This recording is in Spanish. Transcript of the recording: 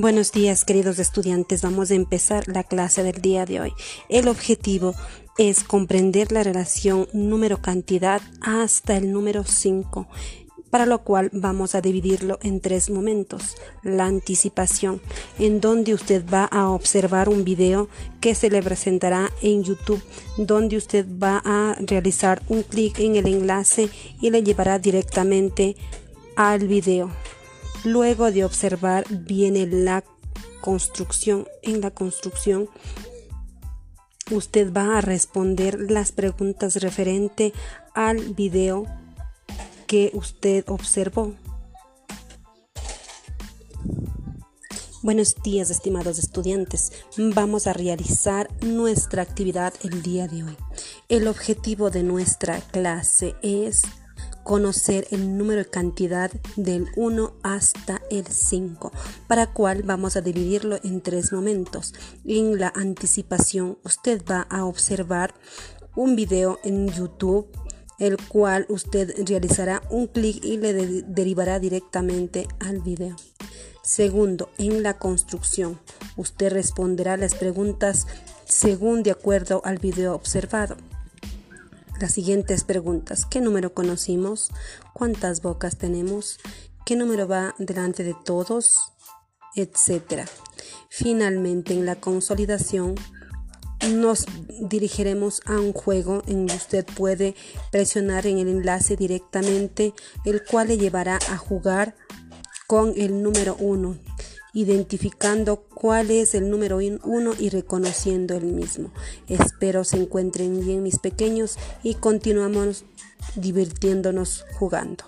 Buenos días, queridos estudiantes. Vamos a empezar la clase del día de hoy. El objetivo es comprender la relación número-cantidad hasta el número 5, para lo cual vamos a dividirlo en tres momentos. La anticipación, en donde usted va a observar un video que se le presentará en YouTube, donde usted va a realizar un clic en el enlace y le llevará directamente al video. Luego de observar viene la construcción. En la construcción usted va a responder las preguntas referente al video que usted observó. Buenos días, estimados estudiantes. Vamos a realizar nuestra actividad el día de hoy. El objetivo de nuestra clase es conocer el número de cantidad del 1 hasta el 5, para cual vamos a dividirlo en tres momentos. En la anticipación, usted va a observar un video en YouTube el cual usted realizará un clic y le derivará directamente al video. Segundo, en la construcción, usted responderá las preguntas según de acuerdo al video observado las siguientes preguntas. ¿Qué número conocimos? ¿Cuántas bocas tenemos? ¿Qué número va delante de todos? Etcétera. Finalmente, en la consolidación, nos dirigiremos a un juego en que usted puede presionar en el enlace directamente, el cual le llevará a jugar con el número 1 identificando cuál es el número uno y reconociendo el mismo. Espero se encuentren bien mis pequeños y continuamos divirtiéndonos jugando.